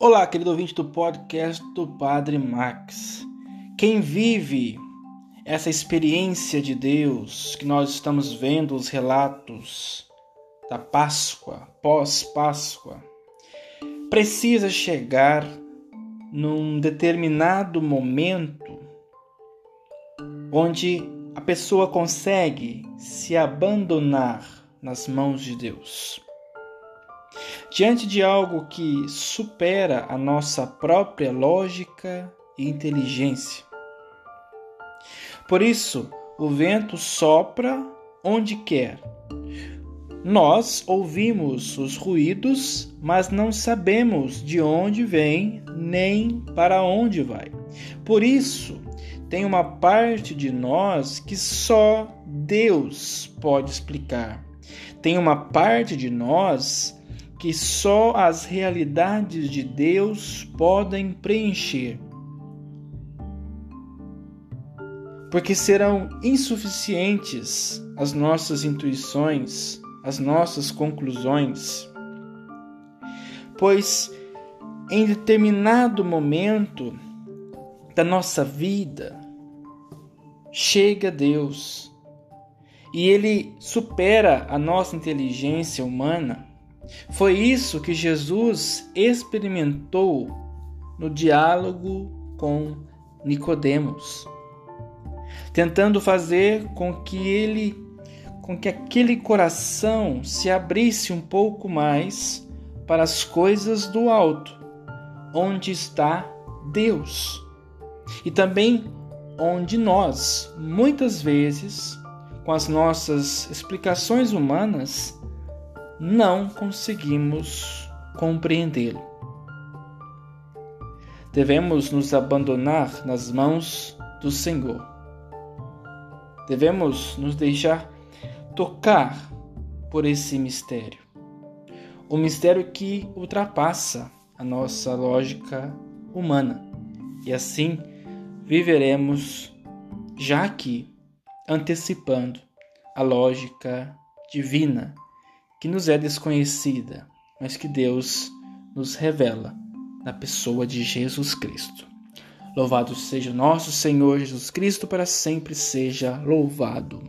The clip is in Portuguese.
Olá, querido ouvinte do podcast do Padre Max. Quem vive essa experiência de Deus que nós estamos vendo os relatos da Páscoa, pós-Páscoa, precisa chegar num determinado momento onde a pessoa consegue se abandonar nas mãos de Deus diante de algo que supera a nossa própria lógica e inteligência. Por isso, o vento sopra onde quer. Nós ouvimos os ruídos, mas não sabemos de onde vem nem para onde vai. Por isso, tem uma parte de nós que só Deus pode explicar. Tem uma parte de nós que só as realidades de Deus podem preencher. Porque serão insuficientes as nossas intuições, as nossas conclusões. Pois em determinado momento da nossa vida, chega Deus e ele supera a nossa inteligência humana foi isso que Jesus experimentou no diálogo com Nicodemos, tentando fazer com que ele com que aquele coração se abrisse um pouco mais para as coisas do alto, onde está Deus. E também onde nós, muitas vezes, com as nossas explicações humanas, não conseguimos compreendê-lo. Devemos nos abandonar nas mãos do Senhor. Devemos nos deixar tocar por esse mistério. O mistério que ultrapassa a nossa lógica humana. E assim viveremos já aqui, antecipando a lógica divina que nos é desconhecida, mas que Deus nos revela na pessoa de Jesus Cristo. Louvado seja nosso Senhor Jesus Cristo, para sempre seja louvado.